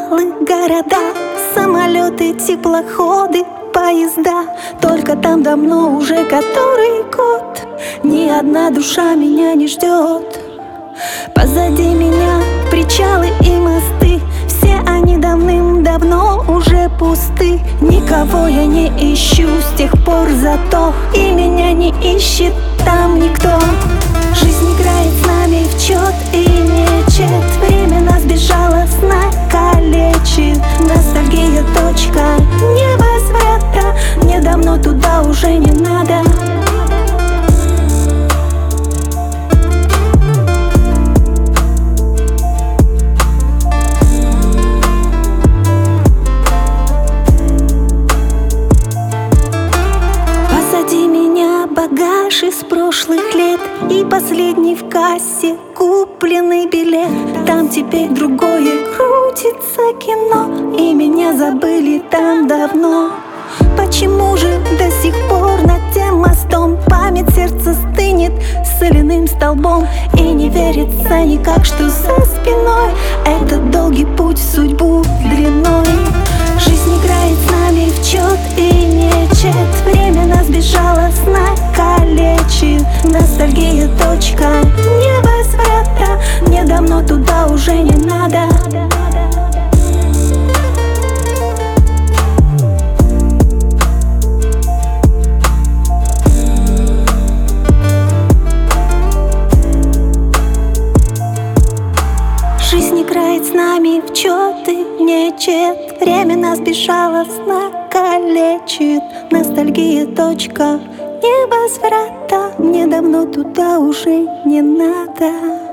вокзалы, города, самолеты, теплоходы, поезда. Только там давно уже который год ни одна душа меня не ждет. Позади меня причалы и мосты, все они давным-давно уже пусты. Никого я не ищу с тех пор, зато и меня не ищет там никто. Багаж из прошлых лет. И последний в кассе купленный билет. Там теперь другое крутится кино. И меня забыли там давно. Почему же до сих пор над тем мостом Память сердца стынет соляным столбом? И не верится никак, что за спиной Этот долгий путь в уже не надо. Жизнь играет с нами в чет и нечет. Время нас безжалостно калечит. Ностальгия точка невозврата Мне давно туда уже не надо